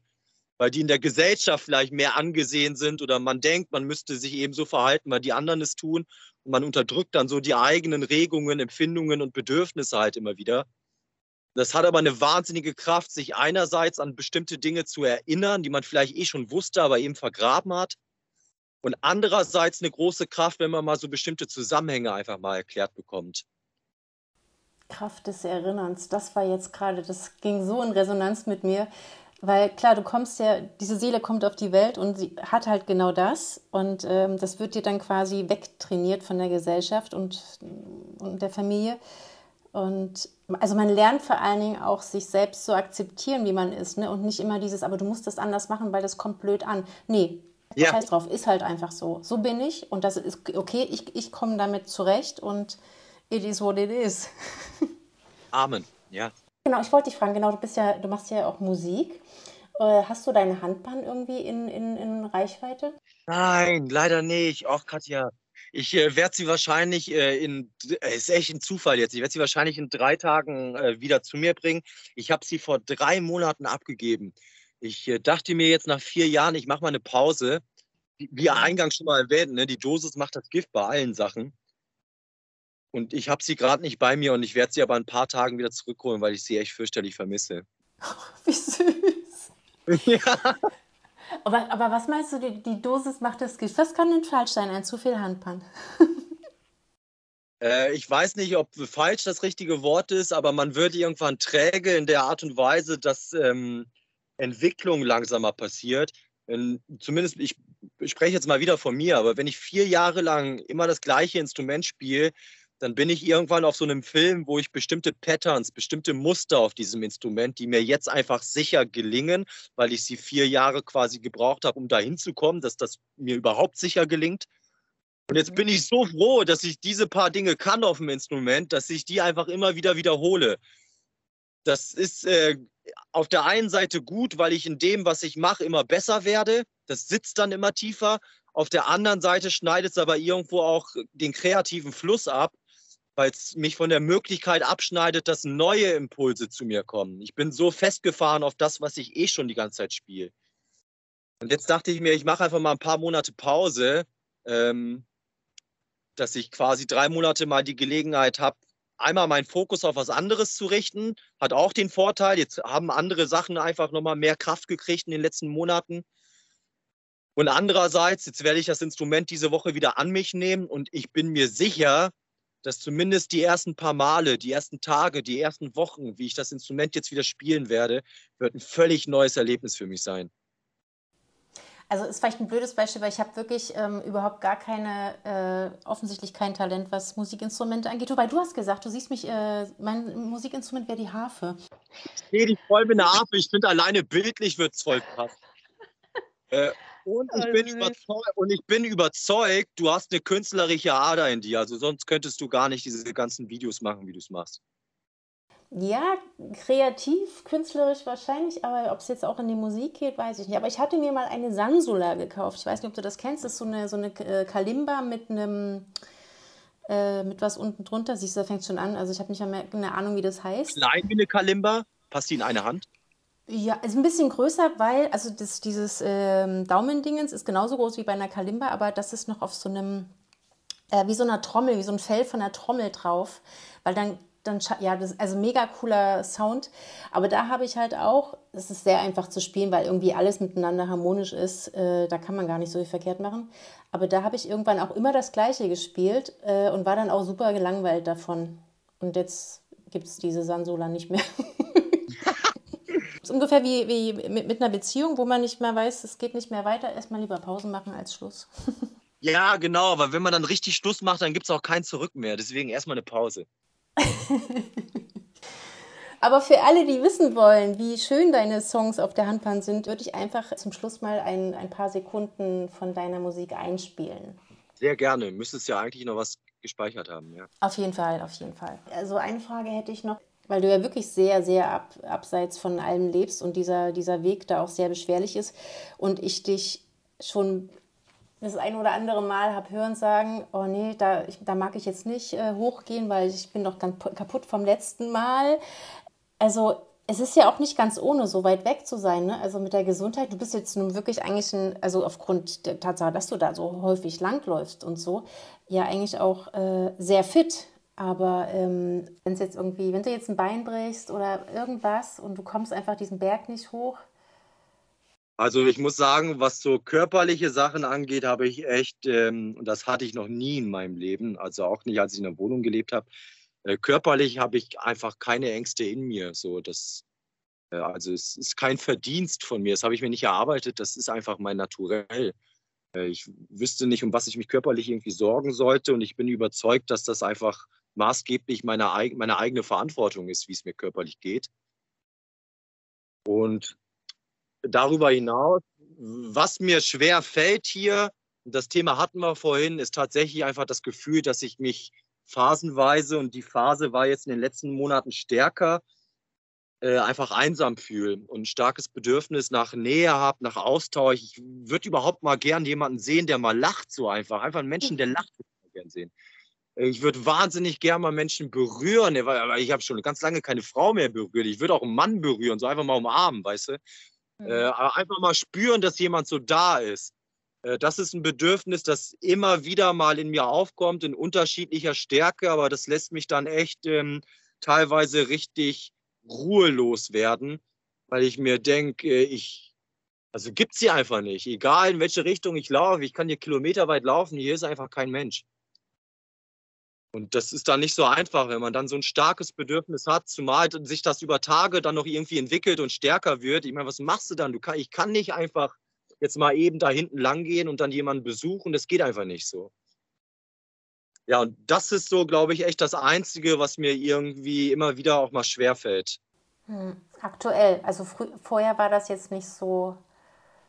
weil die in der Gesellschaft vielleicht mehr angesehen sind oder man denkt, man müsste sich eben so verhalten, weil die anderen es tun man unterdrückt dann so die eigenen Regungen, Empfindungen und Bedürfnisse halt immer wieder. Das hat aber eine wahnsinnige Kraft, sich einerseits an bestimmte Dinge zu erinnern, die man vielleicht eh schon wusste, aber eben vergraben hat. Und andererseits eine große Kraft, wenn man mal so bestimmte Zusammenhänge einfach mal erklärt bekommt. Kraft des Erinnerns, das war jetzt gerade, das ging so in Resonanz mit mir Weil klar, du kommst ja, diese Seele kommt auf die Welt und sie hat halt genau das. Und ähm, das wird dir dann quasi wegtrainiert von der Gesellschaft und, und der Familie. Und also man lernt vor allen Dingen auch, sich selbst zu akzeptieren, wie man ist. Ne? Und nicht immer dieses, aber du musst das anders machen, weil das kommt blöd an. Nee, ja. scheiß drauf, ist halt einfach so. So bin ich und das ist okay, ich, ich komme damit zurecht und it is what it is. Amen, ja. Genau, ich wollte dich fragen, genau, du bist ja, du machst ja auch Musik. Äh, hast du deine Handbahn irgendwie in, in, in Reichweite? Nein, leider nicht. Ach, Katja, ich äh, werde sie wahrscheinlich äh, in, äh, ist echt ein Zufall jetzt, ich werde sie wahrscheinlich in drei Tagen äh, wieder zu mir bringen. Ich habe sie vor drei Monaten abgegeben. Ich äh, dachte mir jetzt nach vier Jahren, ich mache mal eine Pause. Wie, eingangs schon mal erwähnt, ne, die Dosis macht das Gift bei allen Sachen. Und ich habe sie gerade nicht bei mir und ich werde sie aber in ein paar Tagen wieder zurückholen, weil ich sie echt fürchterlich vermisse. wie süß. ja. Aber, aber was meinst du, die, die Dosis macht das Gift? Was kann denn falsch sein? Ein zu viel Handpan? äh, ich weiß nicht, ob falsch das richtige Wort ist, aber man wird irgendwann träge in der Art und Weise, dass ähm, Entwicklung langsamer passiert. Ähm, zumindest, ich, ich spreche jetzt mal wieder von mir, aber wenn ich vier Jahre lang immer das gleiche Instrument spiele, dann bin ich irgendwann auf so einem Film, wo ich bestimmte Patterns, bestimmte Muster auf diesem Instrument, die mir jetzt einfach sicher gelingen, weil ich sie vier Jahre quasi gebraucht habe, um dahin zu kommen, dass das mir überhaupt sicher gelingt. Und jetzt bin ich so froh, dass ich diese paar Dinge kann auf dem Instrument, dass ich die einfach immer wieder wiederhole. Das ist äh, auf der einen Seite gut, weil ich in dem, was ich mache, immer besser werde. Das sitzt dann immer tiefer. Auf der anderen Seite schneidet es aber irgendwo auch den kreativen Fluss ab, weil es mich von der Möglichkeit abschneidet, dass neue Impulse zu mir kommen. Ich bin so festgefahren auf das, was ich eh schon die ganze Zeit spiele. Und jetzt dachte ich mir, ich mache einfach mal ein paar Monate Pause, ähm, dass ich quasi drei Monate mal die Gelegenheit habe, einmal meinen Fokus auf was anderes zu richten. Hat auch den Vorteil, jetzt haben andere Sachen einfach nochmal mehr Kraft gekriegt in den letzten Monaten. Und andererseits, jetzt werde ich das Instrument diese Woche wieder an mich nehmen und ich bin mir sicher, dass zumindest die ersten paar Male, die ersten Tage, die ersten Wochen, wie ich das Instrument jetzt wieder spielen werde, wird ein völlig neues Erlebnis für mich sein. Also ist vielleicht ein blödes Beispiel, weil ich habe wirklich ähm, überhaupt gar keine, äh, offensichtlich kein Talent, was Musikinstrumente angeht. Wobei du hast gesagt, du siehst mich, äh, mein Musikinstrument wäre die Harfe. Ich sehe dich voll mit einer Harfe. Ich finde, alleine bildlich wird es voll passen. äh, und ich, bin überzeugt, und ich bin überzeugt, du hast eine künstlerische Ader in dir. Also sonst könntest du gar nicht diese ganzen Videos machen, wie du es machst. Ja, kreativ, künstlerisch wahrscheinlich, aber ob es jetzt auch in die Musik geht, weiß ich nicht. Aber ich hatte mir mal eine Sansula gekauft. Ich weiß nicht, ob du das kennst. Das ist so eine, so eine äh, Kalimba mit einem äh, mit was unten drunter. Siehst du, da fängt schon an. Also ich habe nicht mehr eine Ahnung, wie das heißt. Klein wie eine Kalimba? Passt die in eine Hand? Ja, ist ein bisschen größer, weil, also das, dieses ähm, Daumendingens ist genauso groß wie bei einer Kalimba, aber das ist noch auf so einem, äh, wie so einer Trommel, wie so ein Fell von einer Trommel drauf, weil dann, dann, ja, das, also mega cooler Sound. Aber da habe ich halt auch, es ist sehr einfach zu spielen, weil irgendwie alles miteinander harmonisch ist, äh, da kann man gar nicht so viel verkehrt machen. Aber da habe ich irgendwann auch immer das Gleiche gespielt äh, und war dann auch super gelangweilt davon. Und jetzt gibt es diese Sansula nicht mehr. ist ungefähr wie, wie mit, mit einer Beziehung, wo man nicht mehr weiß, es geht nicht mehr weiter, erstmal lieber Pausen machen als Schluss. ja, genau, aber wenn man dann richtig Schluss macht, dann gibt es auch kein Zurück mehr. Deswegen erstmal eine Pause. Aber für alle, die wissen wollen, wie schön deine Songs auf der Handpan sind, würde ich einfach zum Schluss mal ein, ein paar Sekunden von deiner Musik einspielen. Sehr gerne. Müsstest ja eigentlich noch was gespeichert haben, ja. Auf jeden Fall, auf jeden Fall. Also eine Frage hätte ich noch weil du ja wirklich sehr, sehr ab, abseits von allem lebst und dieser, dieser Weg da auch sehr beschwerlich ist. Und ich dich schon das ein oder andere Mal habe hören sagen, oh nee, da, ich, da mag ich jetzt nicht äh, hochgehen, weil ich bin doch ganz kaputt vom letzten Mal. Also es ist ja auch nicht ganz ohne, so weit weg zu sein. Ne? Also mit der Gesundheit, du bist jetzt nun wirklich eigentlich, ein, also aufgrund der Tatsache, dass du da so häufig langläufst und so, ja eigentlich auch äh, sehr fit. Aber ähm, wenn es jetzt irgendwie, wenn du jetzt ein Bein brichst oder irgendwas und du kommst einfach diesen Berg nicht hoch. Also ich muss sagen, was so körperliche Sachen angeht, habe ich echt, ähm, und das hatte ich noch nie in meinem Leben, also auch nicht, als ich in der Wohnung gelebt habe, äh, körperlich habe ich einfach keine Ängste in mir. So, das, Also es ist kein Verdienst von mir, das habe ich mir nicht erarbeitet, das ist einfach mein Naturell. Äh, ich wüsste nicht, um was ich mich körperlich irgendwie sorgen sollte und ich bin überzeugt, dass das einfach maßgeblich meine, meine eigene Verantwortung ist, wie es mir körperlich geht. Und darüber hinaus, was mir schwer fällt hier, das Thema hatten wir vorhin, ist tatsächlich einfach das Gefühl, dass ich mich phasenweise, und die Phase war jetzt in den letzten Monaten stärker, äh, einfach einsam fühle und ein starkes Bedürfnis nach Nähe habe, nach Austausch. Ich würde überhaupt mal gern jemanden sehen, der mal lacht, so einfach. Einfach einen Menschen, der lacht, würde ich gern sehen. Äh, ich würde wahnsinnig gern mal Menschen berühren, aber ich habe schon ganz lange keine Frau mehr berührt. Ich würde auch einen Mann berühren, so einfach mal umarmen, weißt du? Mhm. Äh, aber einfach mal spüren, dass jemand so da ist. Äh, das ist ein Bedürfnis, das immer wieder mal in mir aufkommt, in unterschiedlicher Stärke, aber das lässt mich dann echt ähm, teilweise richtig ruhelos werden, weil ich mir denke, ich, also gibt es hier einfach nicht. Egal in welche Richtung ich laufe, ich kann hier kilometerweit laufen, hier ist einfach kein Mensch. Und das ist dann nicht so einfach, wenn man dann so ein starkes Bedürfnis hat, zumal sich das über Tage dann noch irgendwie entwickelt und stärker wird. Ich meine, was machst du dann? Du kann, ich kann nicht einfach jetzt mal eben da hinten lang gehen und dann jemanden besuchen. Das geht einfach nicht so. Ja, und das ist so, glaube ich, echt das Einzige, was mir irgendwie immer wieder auch mal schwerfällt. Hm, aktuell, also vorher war das jetzt nicht so,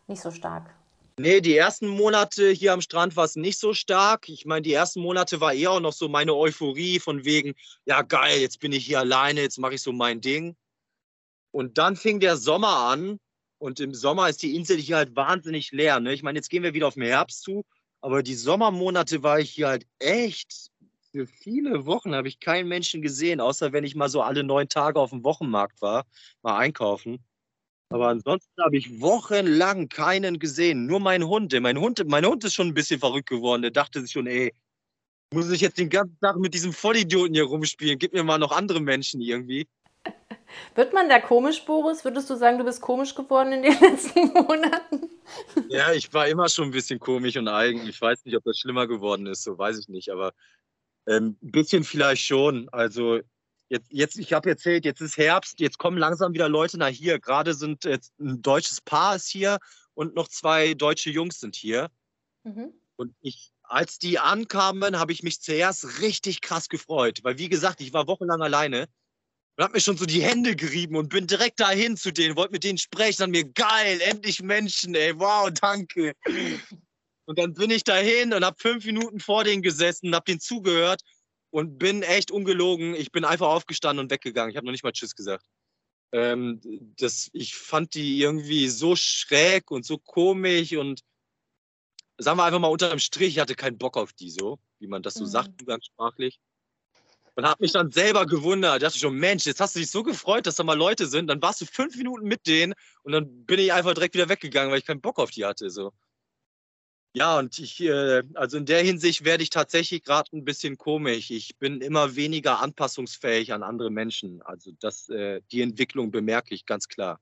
nicht so stark. Nee, die ersten Monate hier am Strand war es nicht so stark. Ich meine, die ersten Monate war eher auch noch so meine Euphorie von wegen, ja geil, jetzt bin ich hier alleine, jetzt mache ich so mein Ding. Und dann fing der Sommer an und im Sommer ist die Insel hier halt wahnsinnig leer. Ne? Ich meine, jetzt gehen wir wieder auf den Herbst zu aber die Sommermonate war ich hier halt echt. Für viele Wochen habe ich keinen Menschen gesehen, außer wenn ich mal so alle neun Tage auf dem Wochenmarkt war, mal einkaufen. Aber ansonsten habe ich wochenlang keinen gesehen. Nur mein Hund. Mein Hund, mein Hund ist schon ein bisschen verrückt geworden. Der dachte sich schon, ey, muss ich jetzt den ganzen Tag mit diesem Vollidioten hier rumspielen? Gib mir mal noch andere Menschen irgendwie. Wird man da komisch, Boris? Würdest du sagen, du bist komisch geworden in den letzten Monaten? Ja, ich war immer schon ein bisschen komisch und eigen. Ich weiß nicht, ob das schlimmer geworden ist, so weiß ich nicht. Aber ähm, ein bisschen vielleicht schon. Also jetzt, jetzt ich habe erzählt, jetzt ist Herbst, jetzt kommen langsam wieder Leute nach hier. Gerade sind jetzt ein deutsches Paar ist hier und noch zwei deutsche Jungs sind hier. Mhm. Und ich, als die ankamen, habe ich mich zuerst richtig krass gefreut, weil wie gesagt, ich war wochenlang alleine und hab mir schon so die Hände gerieben und bin direkt dahin zu denen, wollte mit denen sprechen, dann mir geil, endlich Menschen, ey, wow, danke. Und dann bin ich dahin und hab fünf Minuten vor denen gesessen, hab denen zugehört und bin echt ungelogen. Ich bin einfach aufgestanden und weggegangen. Ich habe noch nicht mal Tschüss gesagt. Ähm, das, ich fand die irgendwie so schräg und so komisch und sagen wir einfach mal unterm Strich, ich hatte keinen Bock auf die so, wie man das so mhm. sagt, umgangssprachlich. Und habe mich dann selber gewundert. Ich dachte schon, Mensch, jetzt hast du dich so gefreut, dass da mal Leute sind. Dann warst du fünf Minuten mit denen und dann bin ich einfach direkt wieder weggegangen, weil ich keinen Bock auf die hatte. So. Ja, und ich, äh, also in der Hinsicht werde ich tatsächlich gerade ein bisschen komisch. Ich bin immer weniger anpassungsfähig an andere Menschen. Also das, äh, die Entwicklung bemerke ich ganz klar.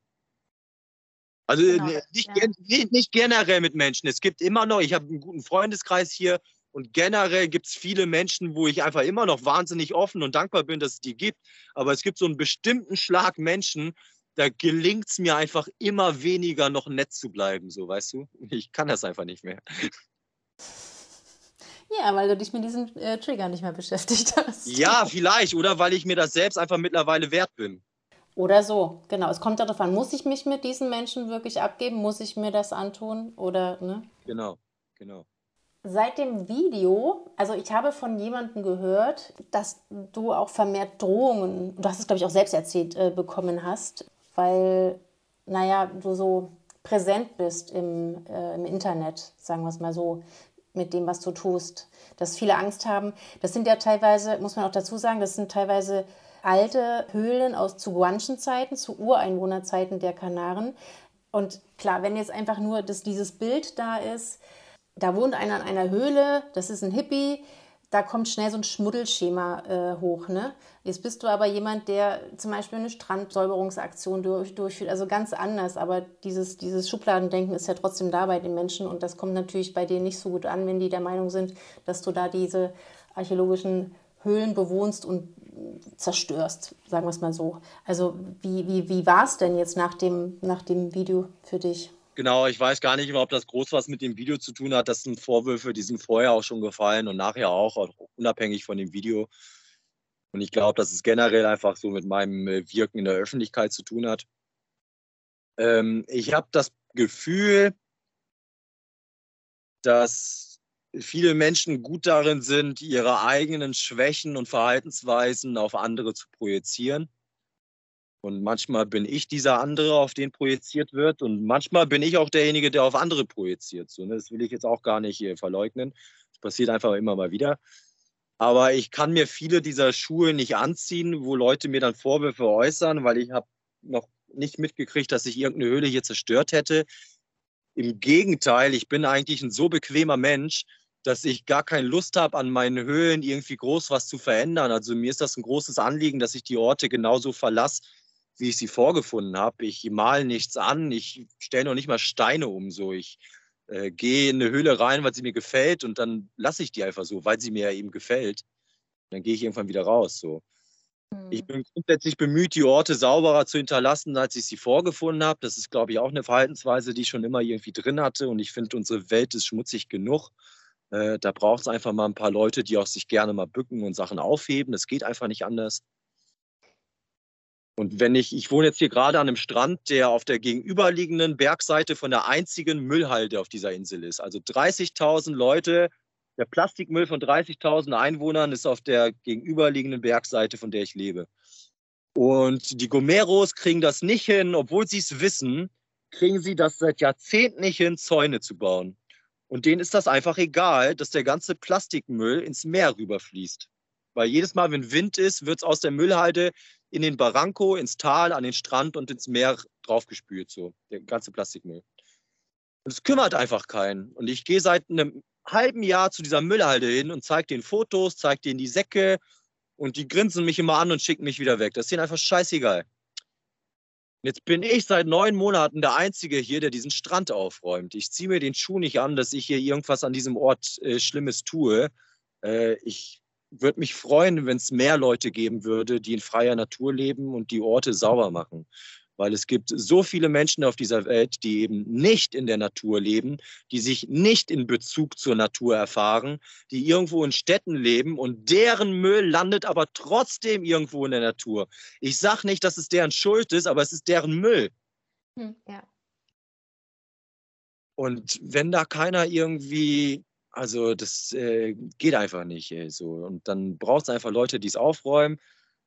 Also genau, nicht, ja. nicht, nicht generell mit Menschen. Es gibt immer noch, ich habe einen guten Freundeskreis hier, und generell gibt es viele Menschen, wo ich einfach immer noch wahnsinnig offen und dankbar bin, dass es die gibt. Aber es gibt so einen bestimmten Schlag Menschen, da gelingt es mir einfach immer weniger, noch nett zu bleiben, so weißt du? Ich kann das einfach nicht mehr. Ja, weil du dich mit diesem äh, Trigger nicht mehr beschäftigt hast. Ja, vielleicht. Oder weil ich mir das selbst einfach mittlerweile wert bin. Oder so, genau. Es kommt darauf an, muss ich mich mit diesen Menschen wirklich abgeben? Muss ich mir das antun? Oder, ne? Genau, genau. Seit dem Video, also ich habe von jemandem gehört, dass du auch vermehrt Drohungen, du hast es glaube ich auch selbst erzählt, äh, bekommen hast, weil, naja, du so präsent bist im, äh, im Internet, sagen wir es mal so, mit dem, was du tust. Dass viele Angst haben. Das sind ja teilweise, muss man auch dazu sagen, das sind teilweise alte Höhlen aus zu Guanchen-Zeiten, zu Ureinwohnerzeiten der Kanaren. Und klar, wenn jetzt einfach nur das, dieses Bild da ist, da wohnt einer in einer Höhle, das ist ein Hippie, da kommt schnell so ein Schmuddelschema äh, hoch. Ne? Jetzt bist du aber jemand, der zum Beispiel eine Strandsäuberungsaktion durch, durchführt, also ganz anders. Aber dieses, dieses Schubladendenken ist ja trotzdem da bei den Menschen und das kommt natürlich bei denen nicht so gut an, wenn die der Meinung sind, dass du da diese archäologischen Höhlen bewohnst und zerstörst, sagen wir es mal so. Also wie, wie, wie war es denn jetzt nach dem, nach dem Video für dich? Genau, ich weiß gar nicht, ob das groß was mit dem Video zu tun hat. Das sind Vorwürfe, die sind vorher auch schon gefallen und nachher auch, auch unabhängig von dem Video. Und ich glaube, dass es generell einfach so mit meinem äh, Wirken in der Öffentlichkeit zu tun hat. Ähm, ich habe das Gefühl, dass viele Menschen gut darin sind, ihre eigenen Schwächen und Verhaltensweisen auf andere zu projizieren. Und manchmal bin ich dieser andere, auf den projiziert wird. Und manchmal bin ich auch derjenige, der auf andere projiziert. So, ne? Das will ich jetzt auch gar nicht äh, verleugnen. Das passiert einfach immer mal wieder. Aber ich kann mir viele dieser Schuhe nicht anziehen, wo Leute mir dann Vorwürfe äußern, weil ich habe noch nicht mitgekriegt, dass ich irgendeine Höhle hier zerstört hätte. Im Gegenteil, ich bin eigentlich ein so bequemer Mensch, dass ich gar keine Lust habe, an meinen Höhlen irgendwie groß was zu verändern. Also mir ist das ein großes Anliegen, dass ich die Orte genauso verlasse, wie ich sie vorgefunden habe. Ich mal nichts an, ich stelle noch nicht mal Steine um. So. Ich äh, gehe in eine Höhle rein, weil sie mir gefällt und dann lasse ich die einfach so, weil sie mir ja eben gefällt. Dann gehe ich irgendwann wieder raus. So. Ich hm. bin grundsätzlich bemüht, die Orte sauberer zu hinterlassen, als ich sie vorgefunden habe. Das ist, glaube ich, auch eine Verhaltensweise, die ich schon immer irgendwie drin hatte. Und ich finde, unsere Welt ist schmutzig genug. Äh, da braucht es einfach mal ein paar Leute, die auch sich gerne mal bücken und Sachen aufheben. Das geht einfach nicht anders. Und wenn ich, ich wohne jetzt hier gerade an einem Strand, der auf der gegenüberliegenden Bergseite von der einzigen Müllhalde auf dieser Insel ist. Also 30.000 Leute, der Plastikmüll von 30.000 Einwohnern ist auf der gegenüberliegenden Bergseite, von der ich lebe. Und die Gomeros kriegen das nicht hin, obwohl sie es wissen, kriegen sie das seit Jahrzehnten nicht hin, Zäune zu bauen. Und denen ist das einfach egal, dass der ganze Plastikmüll ins Meer rüberfließt. Weil jedes Mal, wenn Wind ist, wird es aus der Müllhalde in den Barranco, ins Tal, an den Strand und ins Meer draufgespült, so der ganze Plastikmüll. Und es kümmert einfach keinen. Und ich gehe seit einem halben Jahr zu dieser Müllhalde hin und zeige denen Fotos, zeige denen die Säcke und die grinsen mich immer an und schicken mich wieder weg. Das ist ihnen einfach scheißegal. Jetzt bin ich seit neun Monaten der Einzige hier, der diesen Strand aufräumt. Ich ziehe mir den Schuh nicht an, dass ich hier irgendwas an diesem Ort äh, Schlimmes tue. Äh, ich würde mich freuen, wenn es mehr Leute geben würde, die in freier Natur leben und die Orte sauber machen weil es gibt so viele Menschen auf dieser Welt, die eben nicht in der Natur leben, die sich nicht in Bezug zur Natur erfahren, die irgendwo in Städten leben und deren Müll landet aber trotzdem irgendwo in der Natur. Ich sage nicht, dass es deren Schuld ist, aber es ist deren Müll. Hm, ja. Und wenn da keiner irgendwie also das äh, geht einfach nicht. Ey, so. Und dann braucht es einfach Leute, die es aufräumen.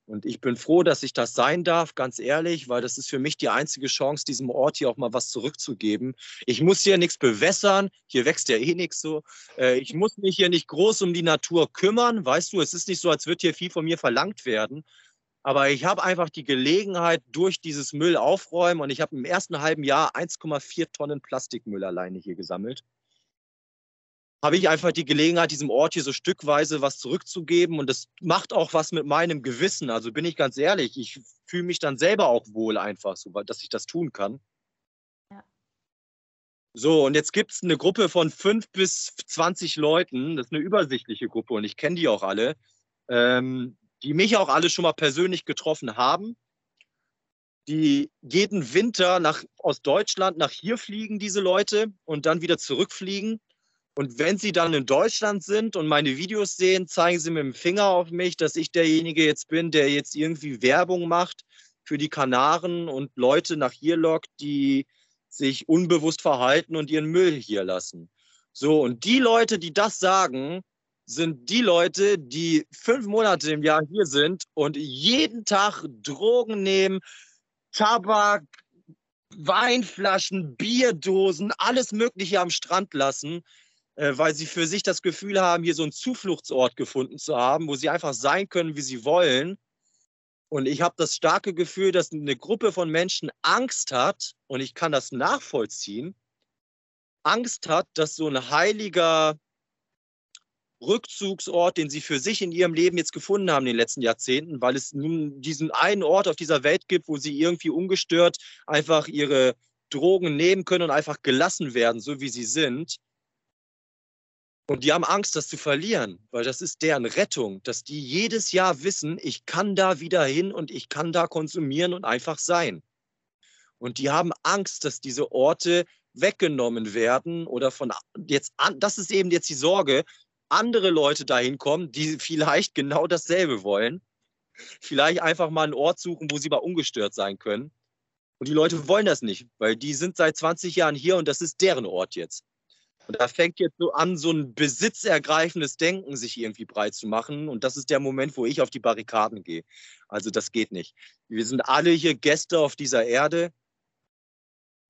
Und ich bin froh, dass ich das sein darf, ganz ehrlich, weil das ist für mich die einzige Chance, diesem Ort hier auch mal was zurückzugeben. Ich muss hier nichts bewässern, hier wächst ja eh nichts so. Äh, ich muss mich hier nicht groß um die Natur kümmern, weißt du, es ist nicht so, als würde hier viel von mir verlangt werden. Aber ich habe einfach die Gelegenheit durch dieses Müll aufräumen und ich habe im ersten halben Jahr 1,4 Tonnen Plastikmüll alleine hier gesammelt habe ich einfach die Gelegenheit, diesem Ort hier so stückweise was zurückzugeben. Und das macht auch was mit meinem Gewissen. Also bin ich ganz ehrlich, ich fühle mich dann selber auch wohl einfach so, dass ich das tun kann. Ja. So, und jetzt gibt es eine Gruppe von fünf bis 20 Leuten. Das ist eine übersichtliche Gruppe und ich kenne die auch alle, ähm, die mich auch alle schon mal persönlich getroffen haben. Die jeden Winter nach, aus Deutschland nach hier fliegen, diese Leute, und dann wieder zurückfliegen und wenn Sie dann in Deutschland sind und meine Videos sehen, zeigen Sie mit dem Finger auf mich, dass ich derjenige jetzt bin, der jetzt irgendwie Werbung macht für die Kanaren und Leute nach hier lockt, die sich unbewusst verhalten und ihren Müll hier lassen. So, und die Leute, die das sagen, sind die Leute, die fünf Monate im Jahr hier sind und jeden Tag Drogen nehmen, Tabak, Weinflaschen, Bierdosen, alles Mögliche am Strand lassen weil sie für sich das Gefühl haben, hier so einen Zufluchtsort gefunden zu haben, wo sie einfach sein können, wie sie wollen. Und ich habe das starke Gefühl, dass eine Gruppe von Menschen Angst hat, und ich kann das nachvollziehen, Angst hat, dass so ein heiliger Rückzugsort, den sie für sich in ihrem Leben jetzt gefunden haben in den letzten Jahrzehnten, weil es nun diesen einen Ort auf dieser Welt gibt, wo sie irgendwie ungestört einfach ihre Drogen nehmen können und einfach gelassen werden, so wie sie sind, Und die haben Angst, das zu verlieren, weil das ist deren Rettung, dass die jedes Jahr wissen, ich kann da wieder hin und ich kann da konsumieren und einfach sein. Und die haben Angst, dass diese Orte weggenommen werden oder von jetzt an, das ist eben jetzt die Sorge, andere Leute dahin kommen, die vielleicht genau dasselbe wollen. Vielleicht einfach mal einen Ort suchen, wo sie mal ungestört sein können. Und die Leute wollen das nicht, weil die sind seit 20 Jahren hier und das ist deren Ort jetzt. Und da fängt jetzt so an, so ein besitzergreifendes Denken sich irgendwie breit zu machen. Und das ist der Moment, wo ich auf die Barrikaden gehe. Also das geht nicht. Wir sind alle hier Gäste auf dieser Erde.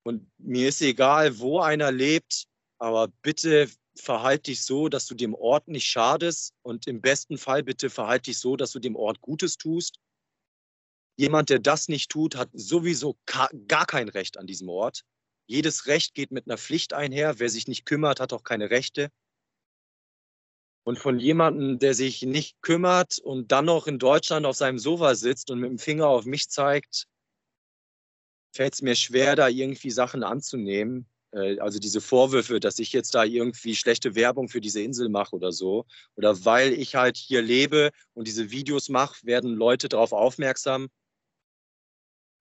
Und mir ist egal, wo einer lebt, aber bitte verhalt dich so, dass du dem Ort nicht schadest. Und im besten Fall bitte verhalt dich so, dass du dem Ort Gutes tust. Jemand, der das nicht tut, hat sowieso gar kein Recht an diesem Ort. Jedes Recht geht mit einer Pflicht einher. Wer sich nicht kümmert, hat auch keine Rechte. Und von jemandem, der sich nicht kümmert und dann noch in Deutschland auf seinem Sofa sitzt und mit dem Finger auf mich zeigt, fällt es mir schwer, da irgendwie Sachen anzunehmen. Äh, also diese Vorwürfe, dass ich jetzt da irgendwie schlechte Werbung für diese Insel mache oder so. Oder weil ich halt hier lebe und diese Videos mache, werden Leute darauf aufmerksam.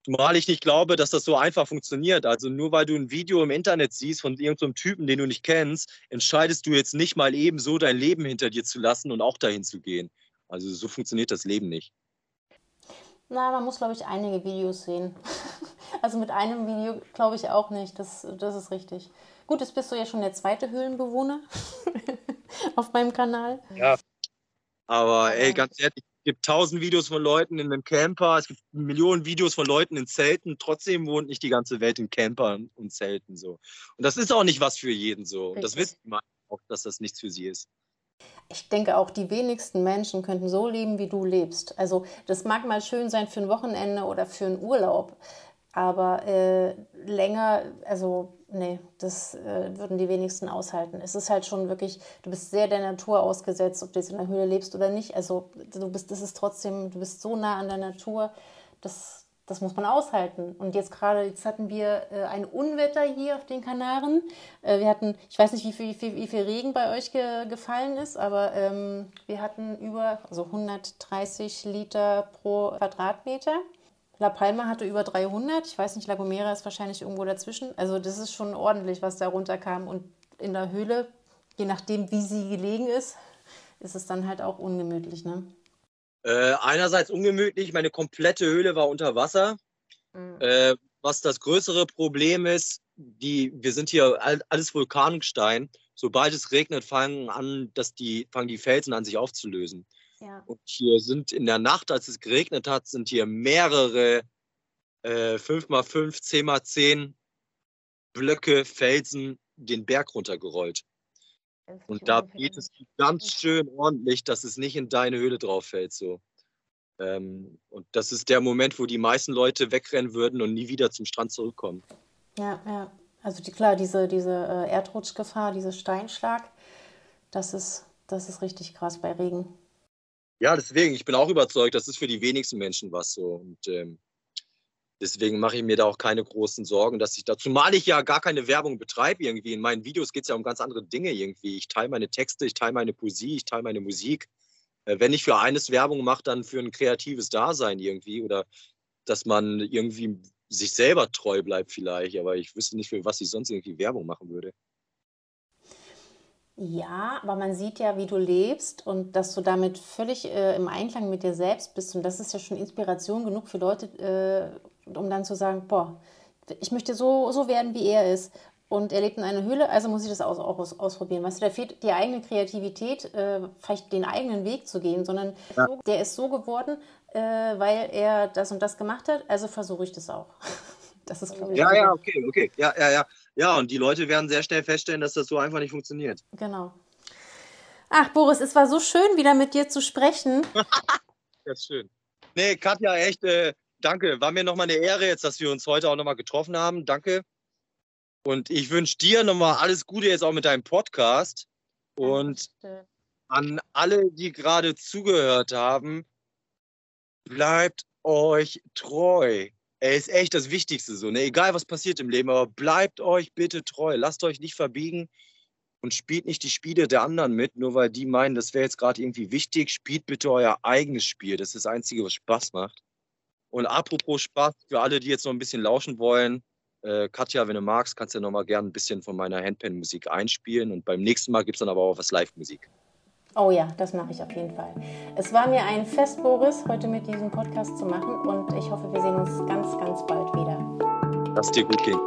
Zumal ich nicht glaube, dass das so einfach funktioniert. Also nur weil du ein Video im Internet siehst von irgendeinem Typen, den du nicht kennst, entscheidest du jetzt nicht mal eben so dein Leben hinter dir zu lassen und auch dahin zu gehen. Also so funktioniert das Leben nicht. Na, man muss, glaube ich, einige Videos sehen. Also mit einem Video glaube ich auch nicht. Das, das ist richtig. Gut, jetzt bist du ja schon der zweite Höhlenbewohner auf meinem Kanal. Ja. Aber ey, ganz ehrlich, gibt tausend Videos von Leuten in einem Camper, es gibt Millionen Videos von Leuten in Zelten, trotzdem wohnt nicht die ganze Welt in Campern und Zelten so. Und das ist auch nicht was für jeden so. Und das wissen die auch, dass das nichts für sie ist. Ich denke auch, die wenigsten Menschen könnten so leben, wie du lebst. Also das mag mal schön sein für ein Wochenende oder für einen Urlaub, aber äh, länger, also nee, das äh, würden die wenigsten aushalten. Es ist halt schon wirklich, du bist sehr der Natur ausgesetzt, ob du jetzt in der Höhle lebst oder nicht. Also du bist, das ist trotzdem, du bist so nah an der Natur, das, das muss man aushalten. Und jetzt gerade, jetzt hatten wir äh, ein Unwetter hier auf den Kanaren. Äh, wir hatten, ich weiß nicht, wie viel, wie viel, wie viel Regen bei euch ge, gefallen ist, aber ähm, wir hatten über, also 130 Liter pro Quadratmeter. La Palma hatte über 300. Ich weiß nicht, La Gomera ist wahrscheinlich irgendwo dazwischen. Also das ist schon ordentlich, was da runterkam. Und in der Höhle, je nachdem, wie sie gelegen ist, ist es dann halt auch ungemütlich. Ne? Äh, einerseits ungemütlich, meine komplette Höhle war unter Wasser. Mhm. Äh, was das größere Problem ist, die, wir sind hier alles Vulkangestein. Sobald es regnet, fangen an, dass die, fangen die Felsen an, sich aufzulösen. Ja. Und hier sind in der Nacht, als es geregnet hat, sind hier mehrere äh, 5x5, 10x10 Blöcke, Felsen den Berg runtergerollt. Und da geht es ganz schön ordentlich, dass es nicht in deine Höhle drauf fällt. So. Ähm, und das ist der Moment, wo die meisten Leute wegrennen würden und nie wieder zum Strand zurückkommen. Ja, ja. Also die, klar, diese, diese äh, Erdrutschgefahr, dieser Steinschlag, das ist, das ist richtig krass bei Regen. Ja, deswegen, ich bin auch überzeugt, das ist für die wenigsten Menschen was so. Und ähm, deswegen mache ich mir da auch keine großen Sorgen, dass ich da, zumal ich ja gar keine Werbung betreibe irgendwie. In meinen Videos geht es ja um ganz andere Dinge irgendwie. Ich teile meine Texte, ich teile meine Poesie, ich teile meine Musik. Äh, wenn ich für eines Werbung mache, dann für ein kreatives Dasein irgendwie oder dass man irgendwie sich selber treu bleibt vielleicht. Aber ich wüsste nicht, für was ich sonst irgendwie Werbung machen würde. Ja, aber man sieht ja, wie du lebst und dass du damit völlig äh, im Einklang mit dir selbst bist. Und das ist ja schon Inspiration genug für Leute, äh, um dann zu sagen, boah, ich möchte so, so werden, wie er ist. Und er lebt in einer Höhle, also muss ich das auch, auch aus, ausprobieren. Weißt du, da fehlt die eigene Kreativität, äh, vielleicht den eigenen Weg zu gehen, sondern ja. der ist so geworden, äh, weil er das und das gemacht hat, also versuche ich das auch. Das ist, glaube ich, ja, ja, okay, okay. Ja, ja, ja. Ja, und die Leute werden sehr schnell feststellen, dass das so einfach nicht funktioniert. Genau. Ach, Boris, es war so schön, wieder mit dir zu sprechen. das ist schön. Nee, Katja, echt, äh, danke. War mir nochmal eine Ehre jetzt, dass wir uns heute auch nochmal getroffen haben. Danke. Und ich wünsche dir nochmal alles Gute jetzt auch mit deinem Podcast. Und an alle, die gerade zugehört haben, bleibt euch treu. Er ist echt das Wichtigste so. Ne? Egal was passiert im Leben, aber bleibt euch bitte treu. Lasst euch nicht verbiegen und spielt nicht die Spiele der anderen mit, nur weil die meinen, das wäre jetzt gerade irgendwie wichtig. Spielt bitte euer eigenes Spiel. Das ist das Einzige, was Spaß macht. Und apropos Spaß, für alle, die jetzt noch ein bisschen lauschen wollen, äh, Katja, wenn du magst, kannst du ja noch mal gerne ein bisschen von meiner Handpan-Musik einspielen. Und beim nächsten Mal gibt es dann aber auch was Live-Musik. Oh ja, das mache ich auf jeden Fall. Es war mir ein Fest, Boris, heute mit diesem Podcast zu machen und ich hoffe, wir sehen uns ganz, ganz bald wieder. Lass dir gut gehen.